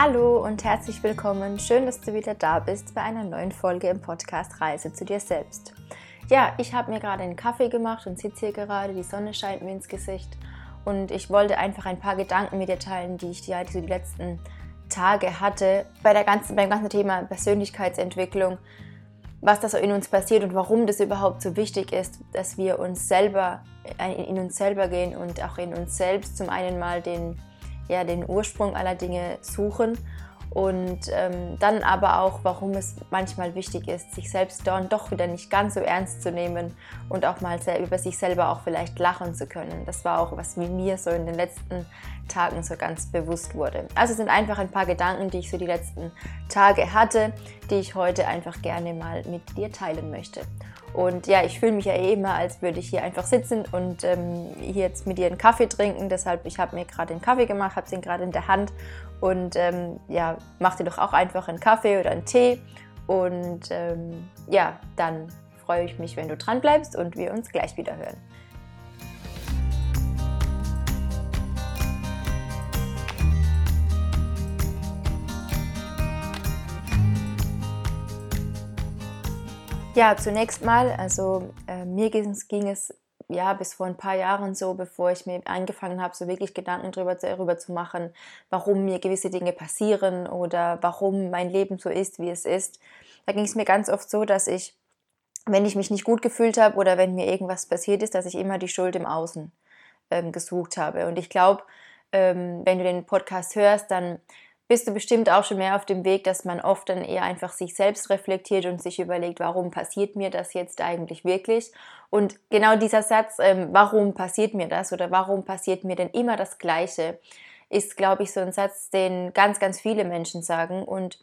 Hallo und herzlich willkommen. Schön, dass du wieder da bist bei einer neuen Folge im Podcast Reise zu dir selbst. Ja, ich habe mir gerade einen Kaffee gemacht und sitze hier gerade. Die Sonne scheint mir ins Gesicht und ich wollte einfach ein paar Gedanken mit dir teilen, die ich ja so die letzten Tage hatte bei der ganzen, beim ganzen Thema Persönlichkeitsentwicklung, was da so in uns passiert und warum das überhaupt so wichtig ist, dass wir uns selber in uns selber gehen und auch in uns selbst zum einen mal den ja, den Ursprung aller Dinge suchen und ähm, dann aber auch, warum es manchmal wichtig ist, sich selbst dann doch wieder nicht ganz so ernst zu nehmen und auch mal über sich selber auch vielleicht lachen zu können. Das war auch, was mir so in den letzten Tagen so ganz bewusst wurde. Also sind einfach ein paar Gedanken, die ich so die letzten Tage hatte, die ich heute einfach gerne mal mit dir teilen möchte. Und ja, ich fühle mich ja eh immer, als würde ich hier einfach sitzen und ähm, hier jetzt mit dir einen Kaffee trinken. Deshalb, ich habe mir gerade einen Kaffee gemacht, habe den gerade in der Hand und ähm, ja, mach dir doch auch einfach einen Kaffee oder einen Tee. Und ähm, ja, dann freue ich mich, wenn du dran bleibst und wir uns gleich wieder hören. Ja, zunächst mal, also äh, mir ging es, ja bis vor ein paar Jahren so, bevor ich mir angefangen habe, so wirklich Gedanken darüber, darüber zu machen, warum mir gewisse Dinge passieren oder warum mein Leben so ist, wie es ist. Da ging es mir ganz oft so, dass ich, wenn ich mich nicht gut gefühlt habe oder wenn mir irgendwas passiert ist, dass ich immer die Schuld im Außen ähm, gesucht habe. Und ich glaube, ähm, wenn du den Podcast hörst, dann bist du bestimmt auch schon mehr auf dem Weg, dass man oft dann eher einfach sich selbst reflektiert und sich überlegt, warum passiert mir das jetzt eigentlich wirklich? Und genau dieser Satz, ähm, warum passiert mir das oder warum passiert mir denn immer das Gleiche, ist, glaube ich, so ein Satz, den ganz, ganz viele Menschen sagen und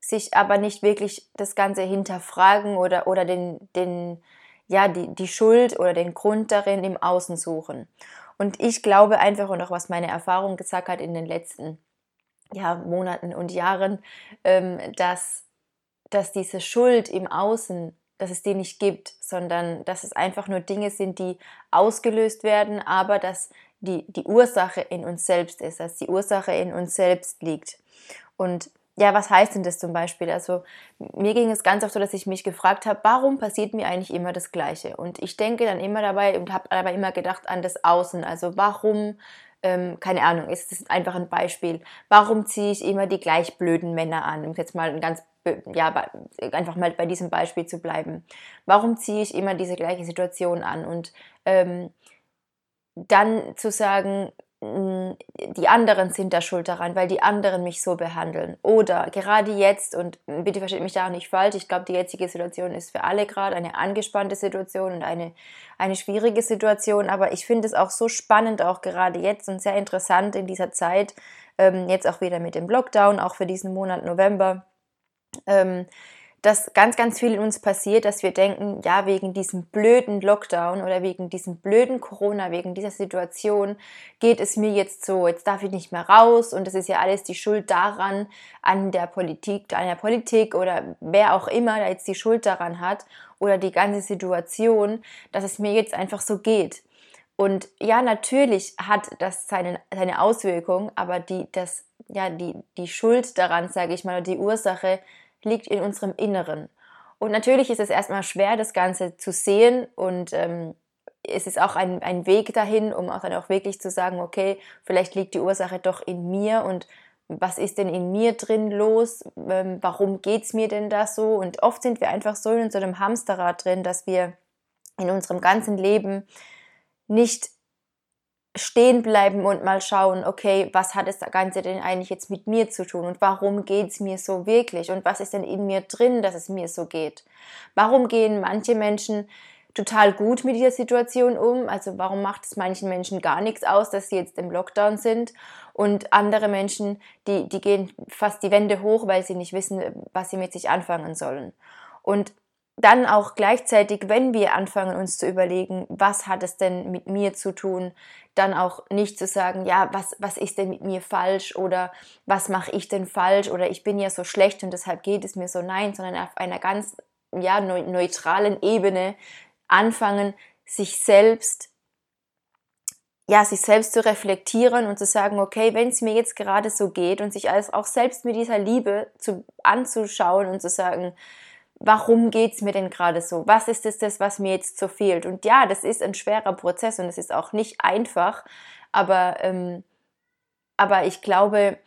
sich aber nicht wirklich das Ganze hinterfragen oder, oder den, den, ja, die, die Schuld oder den Grund darin im Außen suchen. Und ich glaube einfach, und auch was meine Erfahrung gesagt hat in den letzten ja, Monaten und Jahren, ähm, dass, dass diese Schuld im Außen, dass es die nicht gibt, sondern dass es einfach nur Dinge sind, die ausgelöst werden, aber dass die, die Ursache in uns selbst ist, dass die Ursache in uns selbst liegt. Und ja, was heißt denn das zum Beispiel? Also mir ging es ganz oft so, dass ich mich gefragt habe, warum passiert mir eigentlich immer das Gleiche? Und ich denke dann immer dabei und habe dabei immer gedacht an das Außen. Also warum ähm, keine Ahnung, ist das einfach ein Beispiel. Warum ziehe ich immer die gleich blöden Männer an? Um jetzt mal ein ganz, ja, einfach mal bei diesem Beispiel zu bleiben. Warum ziehe ich immer diese gleiche Situation an? Und ähm, dann zu sagen, die anderen sind da schuld daran, weil die anderen mich so behandeln. Oder gerade jetzt, und bitte versteht mich da auch nicht falsch, ich glaube, die jetzige Situation ist für alle gerade eine angespannte Situation und eine, eine schwierige Situation, aber ich finde es auch so spannend, auch gerade jetzt und sehr interessant in dieser Zeit, ähm, jetzt auch wieder mit dem Lockdown, auch für diesen Monat November. Ähm, dass ganz, ganz viel in uns passiert, dass wir denken, ja, wegen diesem blöden Lockdown oder wegen diesem blöden Corona, wegen dieser Situation geht es mir jetzt so, jetzt darf ich nicht mehr raus und es ist ja alles die Schuld daran, an der Politik, an der Politik oder wer auch immer da jetzt die Schuld daran hat oder die ganze Situation, dass es mir jetzt einfach so geht. Und ja, natürlich hat das seine, seine Auswirkung, aber die, das, ja, die, die Schuld daran, sage ich mal, die Ursache, liegt in unserem Inneren. Und natürlich ist es erstmal schwer, das Ganze zu sehen und ähm, es ist auch ein, ein Weg dahin, um auch dann auch wirklich zu sagen, okay, vielleicht liegt die Ursache doch in mir und was ist denn in mir drin los? Ähm, warum geht es mir denn da so? Und oft sind wir einfach so in so einem Hamsterrad drin, dass wir in unserem ganzen Leben nicht stehen bleiben und mal schauen, okay, was hat das Ganze denn eigentlich jetzt mit mir zu tun und warum geht es mir so wirklich und was ist denn in mir drin, dass es mir so geht? Warum gehen manche Menschen total gut mit dieser Situation um? Also warum macht es manchen Menschen gar nichts aus, dass sie jetzt im Lockdown sind und andere Menschen, die, die gehen fast die Wände hoch, weil sie nicht wissen, was sie mit sich anfangen sollen. Und dann auch gleichzeitig, wenn wir anfangen, uns zu überlegen, was hat es denn mit mir zu tun, dann auch nicht zu sagen, ja, was, was ist denn mit mir falsch oder was mache ich denn falsch oder ich bin ja so schlecht und deshalb geht es mir so. Nein, sondern auf einer ganz ja, neutralen Ebene anfangen, sich selbst ja, sich selbst zu reflektieren und zu sagen, okay, wenn es mir jetzt gerade so geht und sich alles auch selbst mit dieser Liebe zu, anzuschauen und zu sagen, warum geht es mir denn gerade so? Was ist es das, was mir jetzt so fehlt? Und ja, das ist ein schwerer Prozess und es ist auch nicht einfach, aber, ähm, aber ich glaube,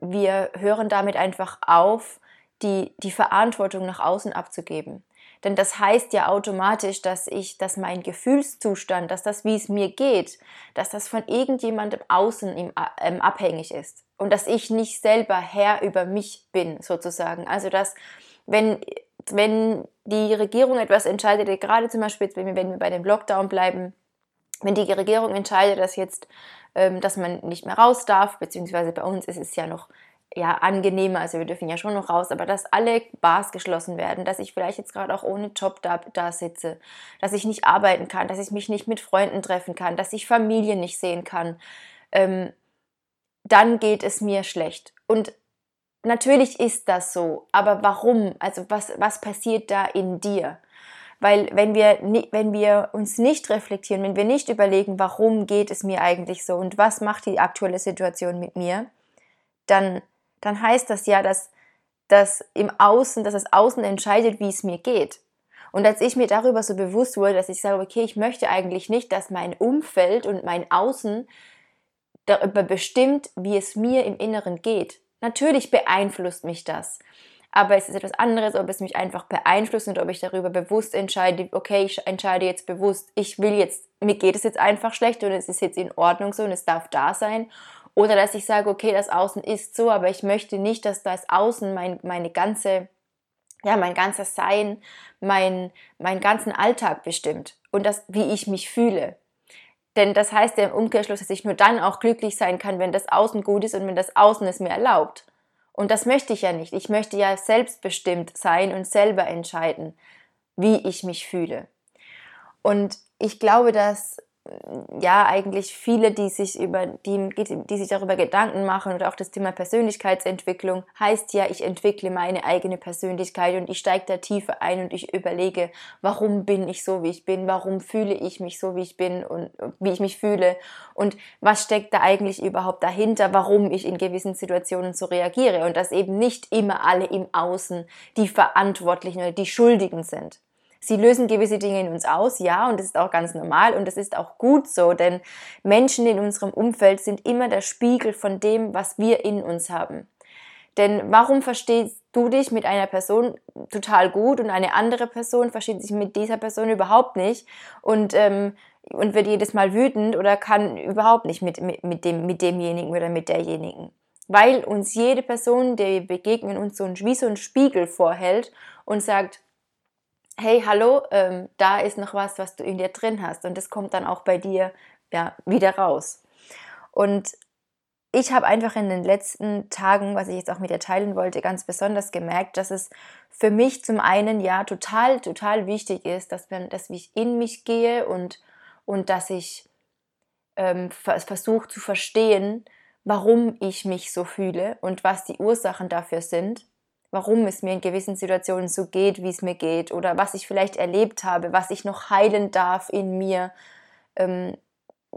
wir hören damit einfach auf, die, die Verantwortung nach außen abzugeben. Denn das heißt ja automatisch, dass ich, dass mein Gefühlszustand, dass das, wie es mir geht, dass das von irgendjemandem außen im, ähm, abhängig ist. Und dass ich nicht selber Herr über mich bin, sozusagen. Also, dass, wenn, wenn die Regierung etwas entscheidet, gerade zum Beispiel, wenn wir, bei dem Lockdown bleiben, wenn die Regierung entscheidet, dass jetzt, ähm, dass man nicht mehr raus darf, beziehungsweise bei uns ist es ja noch ja, angenehmer, also wir dürfen ja schon noch raus, aber dass alle Bars geschlossen werden, dass ich vielleicht jetzt gerade auch ohne Job da, da sitze, dass ich nicht arbeiten kann, dass ich mich nicht mit Freunden treffen kann, dass ich Familie nicht sehen kann, ähm, dann geht es mir schlecht. Und natürlich ist das so, aber warum? Also was, was passiert da in dir? Weil wenn wir, wenn wir uns nicht reflektieren, wenn wir nicht überlegen, warum geht es mir eigentlich so und was macht die aktuelle Situation mit mir, dann dann heißt das ja, dass, dass im Außen, dass das Außen entscheidet, wie es mir geht. Und als ich mir darüber so bewusst wurde, dass ich sage, okay, ich möchte eigentlich nicht, dass mein Umfeld und mein Außen darüber bestimmt, wie es mir im Inneren geht. Natürlich beeinflusst mich das. Aber es ist etwas anderes, ob es mich einfach beeinflusst und ob ich darüber bewusst entscheide, okay, ich entscheide jetzt bewusst, ich will jetzt, mir geht es jetzt einfach schlecht und es ist jetzt in Ordnung so und es darf da sein. Oder dass ich sage, okay, das Außen ist so, aber ich möchte nicht, dass das Außen mein, meine ganze, ja, mein ganzes Sein, mein, meinen ganzen Alltag bestimmt und das, wie ich mich fühle. Denn das heißt ja im Umkehrschluss, dass ich nur dann auch glücklich sein kann, wenn das Außen gut ist und wenn das Außen es mir erlaubt. Und das möchte ich ja nicht. Ich möchte ja selbstbestimmt sein und selber entscheiden, wie ich mich fühle. Und ich glaube, dass ja eigentlich viele, die sich über die, die sich darüber Gedanken machen oder auch das Thema Persönlichkeitsentwicklung heißt ja, ich entwickle meine eigene Persönlichkeit und ich steige da tiefer ein und ich überlege, warum bin ich so, wie ich bin, warum fühle ich mich so, wie ich bin und wie ich mich fühle? Und was steckt da eigentlich überhaupt dahinter, warum ich in gewissen Situationen so reagiere? Und dass eben nicht immer alle im Außen die Verantwortlichen oder die Schuldigen sind. Sie lösen gewisse Dinge in uns aus, ja, und das ist auch ganz normal und das ist auch gut so, denn Menschen in unserem Umfeld sind immer der Spiegel von dem, was wir in uns haben. Denn warum verstehst du dich mit einer Person total gut und eine andere Person versteht sich mit dieser Person überhaupt nicht und, ähm, und wird jedes Mal wütend oder kann überhaupt nicht mit, mit, mit, dem, mit demjenigen oder mit derjenigen? Weil uns jede Person, der wir begegnen, uns so ein, wie so ein Spiegel vorhält und sagt, hey, hallo, ähm, da ist noch was, was du in dir drin hast. Und das kommt dann auch bei dir ja, wieder raus. Und ich habe einfach in den letzten Tagen, was ich jetzt auch mit dir teilen wollte, ganz besonders gemerkt, dass es für mich zum einen ja total, total wichtig ist, dass, man, dass ich in mich gehe und, und dass ich ähm, versuche zu verstehen, warum ich mich so fühle und was die Ursachen dafür sind warum es mir in gewissen Situationen so geht, wie es mir geht oder was ich vielleicht erlebt habe, was ich noch heilen darf in mir ähm,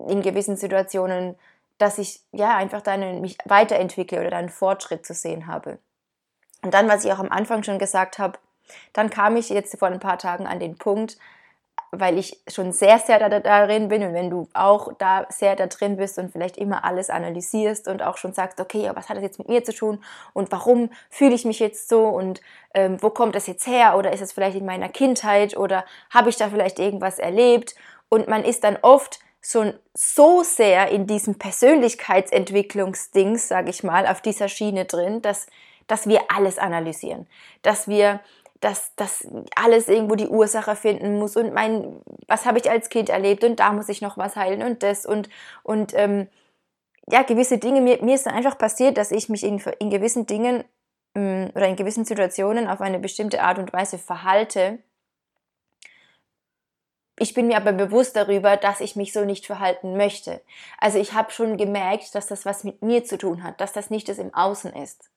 in gewissen Situationen, dass ich ja einfach dann mich weiterentwickle oder einen Fortschritt zu sehen habe. Und dann, was ich auch am Anfang schon gesagt habe, dann kam ich jetzt vor ein paar Tagen an den Punkt, weil ich schon sehr, sehr da, darin bin. Und wenn du auch da sehr da drin bist und vielleicht immer alles analysierst und auch schon sagst, okay, ja, was hat das jetzt mit mir zu tun? Und warum fühle ich mich jetzt so? Und ähm, wo kommt das jetzt her? Oder ist es vielleicht in meiner Kindheit? Oder habe ich da vielleicht irgendwas erlebt? Und man ist dann oft schon so sehr in diesem Persönlichkeitsentwicklungsdings, sage ich mal, auf dieser Schiene drin, dass, dass wir alles analysieren, dass wir dass das alles irgendwo die Ursache finden muss und mein, was habe ich als Kind erlebt und da muss ich noch was heilen und das und, und ähm, ja, gewisse Dinge, mir, mir ist dann einfach passiert, dass ich mich in, in gewissen Dingen ähm, oder in gewissen Situationen auf eine bestimmte Art und Weise verhalte. Ich bin mir aber bewusst darüber, dass ich mich so nicht verhalten möchte. Also ich habe schon gemerkt, dass das was mit mir zu tun hat, dass das nicht das im Außen ist.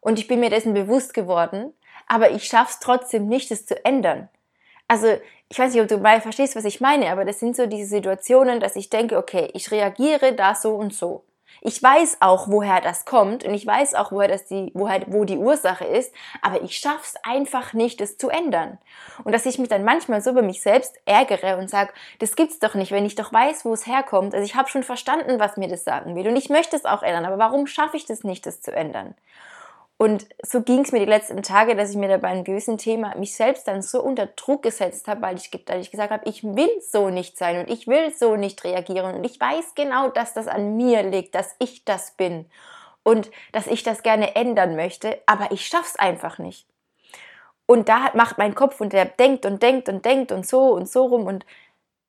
Und ich bin mir dessen bewusst geworden, aber ich schaffe es trotzdem nicht, es zu ändern. Also ich weiß nicht, ob du mal verstehst, was ich meine, aber das sind so diese Situationen, dass ich denke, okay, ich reagiere da so und so. Ich weiß auch, woher das kommt und ich weiß auch, woher das die, woher, wo die Ursache ist, aber ich schaff's einfach nicht, es zu ändern. Und dass ich mich dann manchmal so über mich selbst ärgere und sage, das gibt's doch nicht, wenn ich doch weiß, wo es herkommt. Also ich habe schon verstanden, was mir das sagen will und ich möchte es auch ändern, aber warum schaffe ich das nicht, das zu ändern? Und so ging es mir die letzten Tage, dass ich mir da bei einem gewissen Thema mich selbst dann so unter Druck gesetzt habe, weil ich, weil ich gesagt habe, ich will so nicht sein und ich will so nicht reagieren. Und ich weiß genau, dass das an mir liegt, dass ich das bin und dass ich das gerne ändern möchte, aber ich schaff's einfach nicht. Und da macht mein Kopf und der denkt und denkt und denkt und so und so rum und,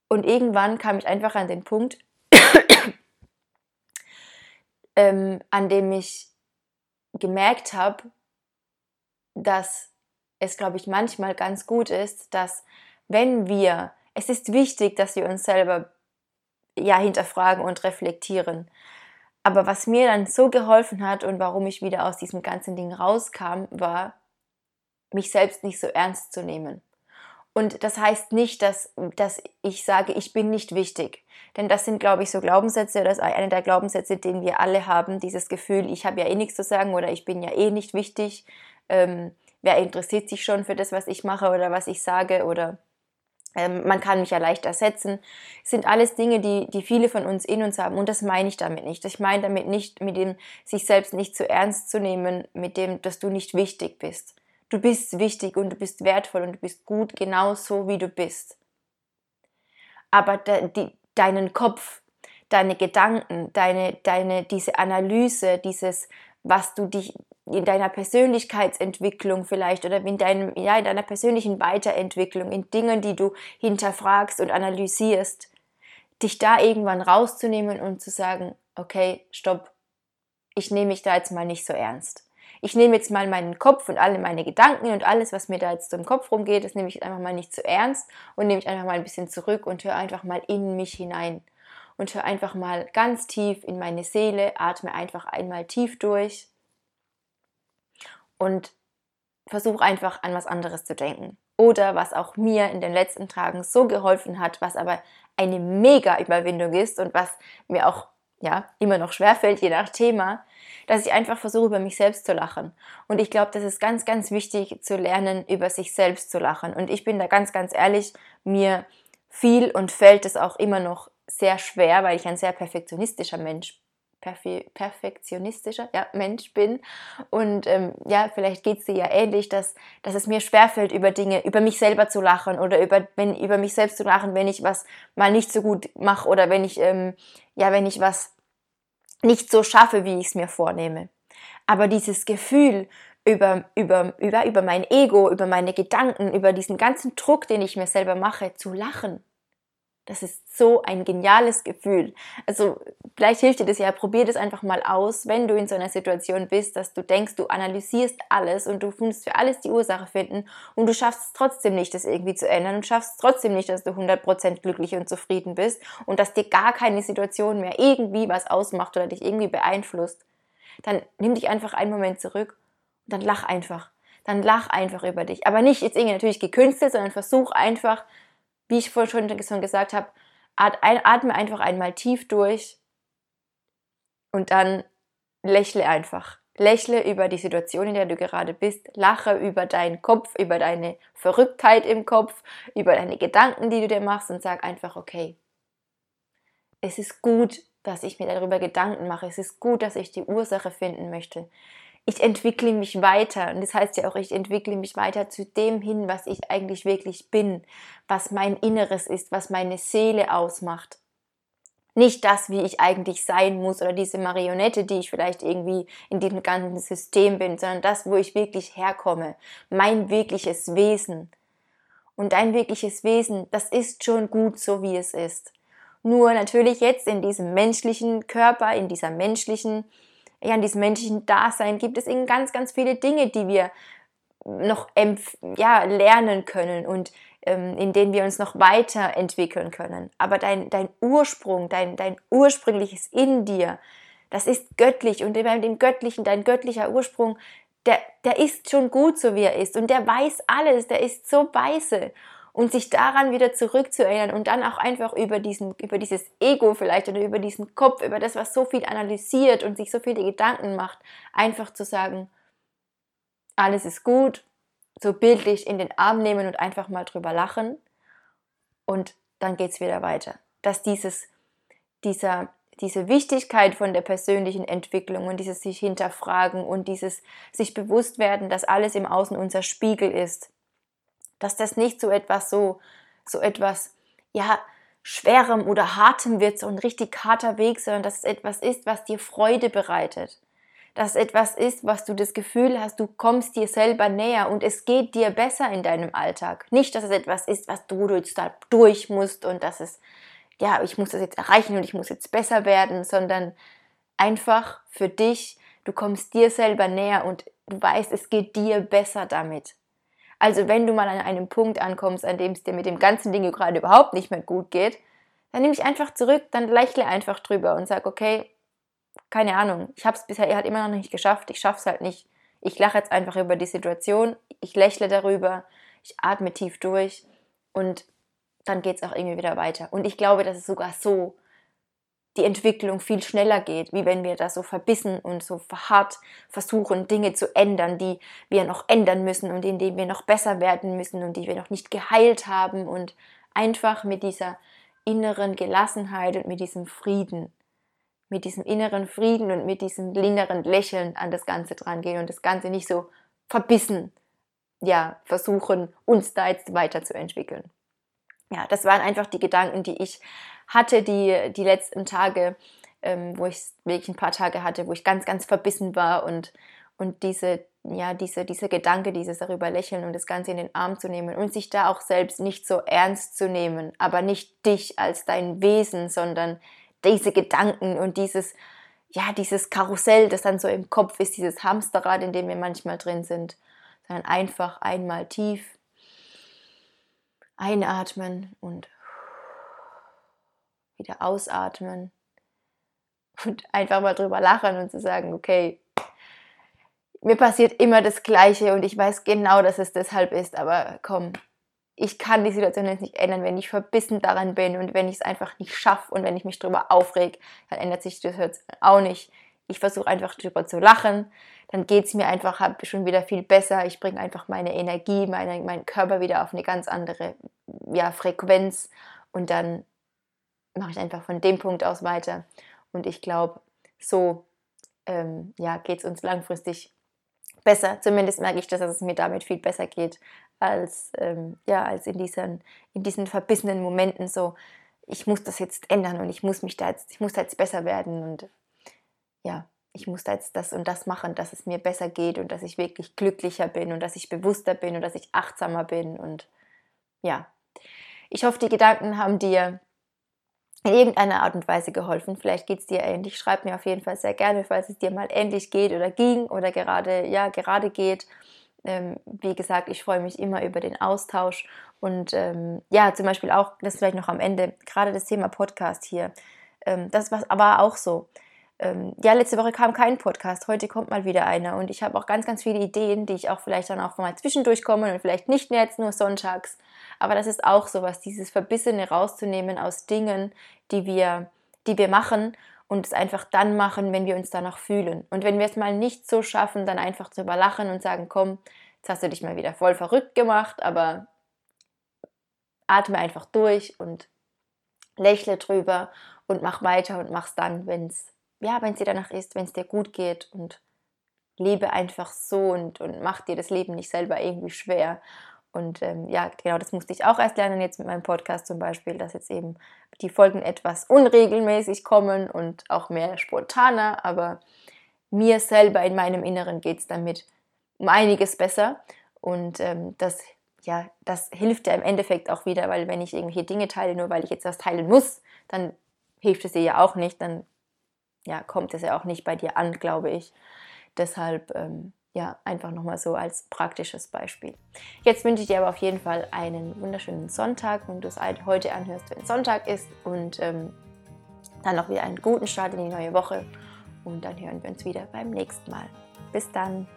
und irgendwann kam ich einfach an den Punkt, ähm, an dem ich gemerkt habe, dass es, glaube ich, manchmal ganz gut ist, dass wenn wir, es ist wichtig, dass wir uns selber ja hinterfragen und reflektieren. Aber was mir dann so geholfen hat und warum ich wieder aus diesem ganzen Ding rauskam, war, mich selbst nicht so ernst zu nehmen. Und das heißt nicht, dass, dass ich sage, ich bin nicht wichtig. Denn das sind, glaube ich, so Glaubenssätze, das ist einer der Glaubenssätze, den wir alle haben, dieses Gefühl, ich habe ja eh nichts zu sagen oder ich bin ja eh nicht wichtig. Ähm, wer interessiert sich schon für das, was ich mache oder was ich sage oder ähm, man kann mich ja leicht ersetzen. Das sind alles Dinge, die, die viele von uns in uns haben und das meine ich damit nicht. Ich meine damit nicht, mit dem sich selbst nicht zu ernst zu nehmen, mit dem, dass du nicht wichtig bist. Du bist wichtig und du bist wertvoll und du bist gut, genauso wie du bist. Aber de, die, deinen Kopf, deine Gedanken, deine, deine, diese Analyse, dieses, was du dich in deiner Persönlichkeitsentwicklung vielleicht oder in, deinem, ja, in deiner persönlichen Weiterentwicklung, in Dingen, die du hinterfragst und analysierst, dich da irgendwann rauszunehmen und zu sagen, okay, stopp, ich nehme mich da jetzt mal nicht so ernst ich nehme jetzt mal meinen Kopf und alle meine Gedanken und alles, was mir da jetzt so im Kopf rumgeht, das nehme ich einfach mal nicht zu ernst und nehme ich einfach mal ein bisschen zurück und höre einfach mal in mich hinein und höre einfach mal ganz tief in meine Seele, atme einfach einmal tief durch und versuche einfach an was anderes zu denken. Oder was auch mir in den letzten Tagen so geholfen hat, was aber eine mega Überwindung ist und was mir auch ja, immer noch schwerfällt, je nach Thema, dass ich einfach versuche, über mich selbst zu lachen. Und ich glaube, das ist ganz, ganz wichtig zu lernen, über sich selbst zu lachen. Und ich bin da ganz, ganz ehrlich, mir fiel und fällt es auch immer noch sehr schwer, weil ich ein sehr perfektionistischer Mensch Perfe perfektionistischer ja, Mensch bin. Und ähm, ja, vielleicht geht es dir ja ähnlich, dass, dass es mir schwerfällt, über Dinge, über mich selber zu lachen oder über, wenn, über mich selbst zu lachen, wenn ich was mal nicht so gut mache oder wenn ich, ähm, ja, wenn ich was nicht so schaffe, wie ich es mir vornehme. Aber dieses Gefühl über, über, über, über mein Ego, über meine Gedanken, über diesen ganzen Druck, den ich mir selber mache, zu lachen, das ist so ein geniales Gefühl. Also vielleicht hilft dir das ja, probier das einfach mal aus, wenn du in so einer Situation bist, dass du denkst, du analysierst alles und du musst für alles die Ursache finden und du schaffst es trotzdem nicht, das irgendwie zu ändern und schaffst trotzdem nicht, dass du 100% glücklich und zufrieden bist und dass dir gar keine Situation mehr irgendwie was ausmacht oder dich irgendwie beeinflusst. Dann nimm dich einfach einen Moment zurück und dann lach einfach. Dann lach einfach über dich. Aber nicht jetzt irgendwie natürlich gekünstelt, sondern versuch einfach wie ich vorhin schon gesagt habe, atme einfach einmal tief durch und dann lächle einfach. Lächle über die Situation, in der du gerade bist. Lache über deinen Kopf, über deine Verrücktheit im Kopf, über deine Gedanken, die du dir machst und sag einfach, okay, es ist gut, dass ich mir darüber Gedanken mache. Es ist gut, dass ich die Ursache finden möchte ich entwickle mich weiter. Und das heißt ja auch, ich entwickle mich weiter zu dem hin, was ich eigentlich wirklich bin, was mein Inneres ist, was meine Seele ausmacht. Nicht das, wie ich eigentlich sein muss oder diese Marionette, die ich vielleicht irgendwie in diesem ganzen System bin, sondern das, wo ich wirklich herkomme. Mein wirkliches Wesen. Und dein wirkliches Wesen, das ist schon gut so, wie es ist. Nur natürlich jetzt in diesem menschlichen Körper, in dieser menschlichen ja, in diesem menschlichen Dasein gibt es eben ganz, ganz viele Dinge, die wir noch ja, lernen können und ähm, in denen wir uns noch weiterentwickeln können. Aber dein, dein Ursprung, dein, dein ursprüngliches in dir, das ist göttlich und bei dem Göttlichen, dein göttlicher Ursprung, der, der ist schon gut so, wie er ist und der weiß alles, der ist so weise und sich daran wieder zurückzuerinnern und dann auch einfach über, diesen, über dieses Ego vielleicht oder über diesen Kopf, über das, was so viel analysiert und sich so viele Gedanken macht, einfach zu sagen, alles ist gut, so bildlich in den Arm nehmen und einfach mal drüber lachen und dann geht es wieder weiter. Dass dieses, dieser, diese Wichtigkeit von der persönlichen Entwicklung und dieses sich hinterfragen und dieses sich bewusst werden, dass alles im Außen unser Spiegel ist, dass das nicht so etwas so, so etwas, ja, schwerem oder hartem wird, so ein richtig harter Weg, sondern dass es etwas ist, was dir Freude bereitet. Dass es etwas ist, was du das Gefühl hast, du kommst dir selber näher und es geht dir besser in deinem Alltag. Nicht, dass es etwas ist, was du jetzt da durch musst und dass es, ja, ich muss das jetzt erreichen und ich muss jetzt besser werden, sondern einfach für dich, du kommst dir selber näher und du weißt, es geht dir besser damit. Also wenn du mal an einem Punkt ankommst, an dem es dir mit dem ganzen Ding gerade überhaupt nicht mehr gut geht, dann nehme ich einfach zurück, dann lächle einfach drüber und sag, okay, keine Ahnung, ich habe es bisher halt immer noch nicht geschafft, ich schaffe es halt nicht. Ich lache jetzt einfach über die Situation, ich lächle darüber, ich atme tief durch und dann geht es auch irgendwie wieder weiter. Und ich glaube, dass es sogar so die Entwicklung viel schneller geht, wie wenn wir da so verbissen und so hart versuchen, Dinge zu ändern, die wir noch ändern müssen und in denen wir noch besser werden müssen und die wir noch nicht geheilt haben und einfach mit dieser inneren Gelassenheit und mit diesem Frieden, mit diesem inneren Frieden und mit diesem inneren Lächeln an das Ganze dran gehen und das Ganze nicht so verbissen, ja, versuchen, uns da jetzt weiterzuentwickeln. Ja, das waren einfach die Gedanken, die ich hatte die, die letzten Tage, ähm, wo ich wirklich ein paar Tage hatte, wo ich ganz, ganz verbissen war und, und diese, ja, diese, dieser Gedanke, dieses darüber lächeln und das Ganze in den Arm zu nehmen und sich da auch selbst nicht so ernst zu nehmen, aber nicht dich als dein Wesen, sondern diese Gedanken und dieses, ja, dieses Karussell, das dann so im Kopf ist, dieses Hamsterrad, in dem wir manchmal drin sind, sondern einfach einmal tief einatmen und wieder ausatmen und einfach mal drüber lachen und zu sagen, okay, mir passiert immer das Gleiche und ich weiß genau, dass es deshalb ist, aber komm, ich kann die Situation jetzt nicht ändern, wenn ich verbissen daran bin und wenn ich es einfach nicht schaffe und wenn ich mich drüber aufreg, dann ändert sich das jetzt auch nicht. Ich versuche einfach drüber zu lachen, dann geht es mir einfach schon wieder viel besser. Ich bringe einfach meine Energie, meine, meinen Körper wieder auf eine ganz andere ja, Frequenz und dann mache ich einfach von dem Punkt aus weiter. Und ich glaube, so ähm, ja, geht es uns langfristig besser. Zumindest merke ich, dass es mir damit viel besser geht, als, ähm, ja, als in, diesen, in diesen verbissenen Momenten so, ich muss das jetzt ändern und ich muss mich da jetzt, ich muss da jetzt besser werden und ja, ich muss da jetzt das und das machen, dass es mir besser geht und dass ich wirklich glücklicher bin und dass ich bewusster bin und dass ich achtsamer bin und ja. Ich hoffe, die Gedanken haben dir in irgendeiner Art und Weise geholfen. Vielleicht geht es dir ähnlich. Schreib mir auf jeden Fall sehr gerne, falls es dir mal ähnlich geht oder ging oder gerade, ja, gerade geht. Ähm, wie gesagt, ich freue mich immer über den Austausch und ähm, ja, zum Beispiel auch, das vielleicht noch am Ende, gerade das Thema Podcast hier. Ähm, das war aber auch so. Ähm, ja, letzte Woche kam kein Podcast, heute kommt mal wieder einer und ich habe auch ganz, ganz viele Ideen, die ich auch vielleicht dann auch mal zwischendurch komme und vielleicht nicht mehr jetzt nur sonntags. Aber das ist auch sowas, dieses Verbissene rauszunehmen aus Dingen, die wir, die wir machen und es einfach dann machen, wenn wir uns danach fühlen. Und wenn wir es mal nicht so schaffen, dann einfach zu überlachen und sagen, komm, jetzt hast du dich mal wieder voll verrückt gemacht, aber atme einfach durch und lächle drüber und mach weiter und mach's dann, wenn es ja, wenn dir danach ist, wenn es dir gut geht und lebe einfach so und, und mach dir das Leben nicht selber irgendwie schwer. Und ähm, ja, genau, das musste ich auch erst lernen, jetzt mit meinem Podcast zum Beispiel, dass jetzt eben die Folgen etwas unregelmäßig kommen und auch mehr spontaner, aber mir selber in meinem Inneren geht es damit um einiges besser. Und ähm, das, ja, das hilft ja im Endeffekt auch wieder, weil wenn ich irgendwelche Dinge teile, nur weil ich jetzt was teilen muss, dann hilft es dir ja auch nicht, dann ja, kommt es ja auch nicht bei dir an, glaube ich. Deshalb ähm, ja, einfach nochmal so als praktisches Beispiel. Jetzt wünsche ich dir aber auf jeden Fall einen wunderschönen Sonntag, wenn du es heute anhörst, wenn Sonntag ist und ähm, dann noch wieder einen guten Start in die neue Woche und dann hören wir uns wieder beim nächsten Mal. Bis dann!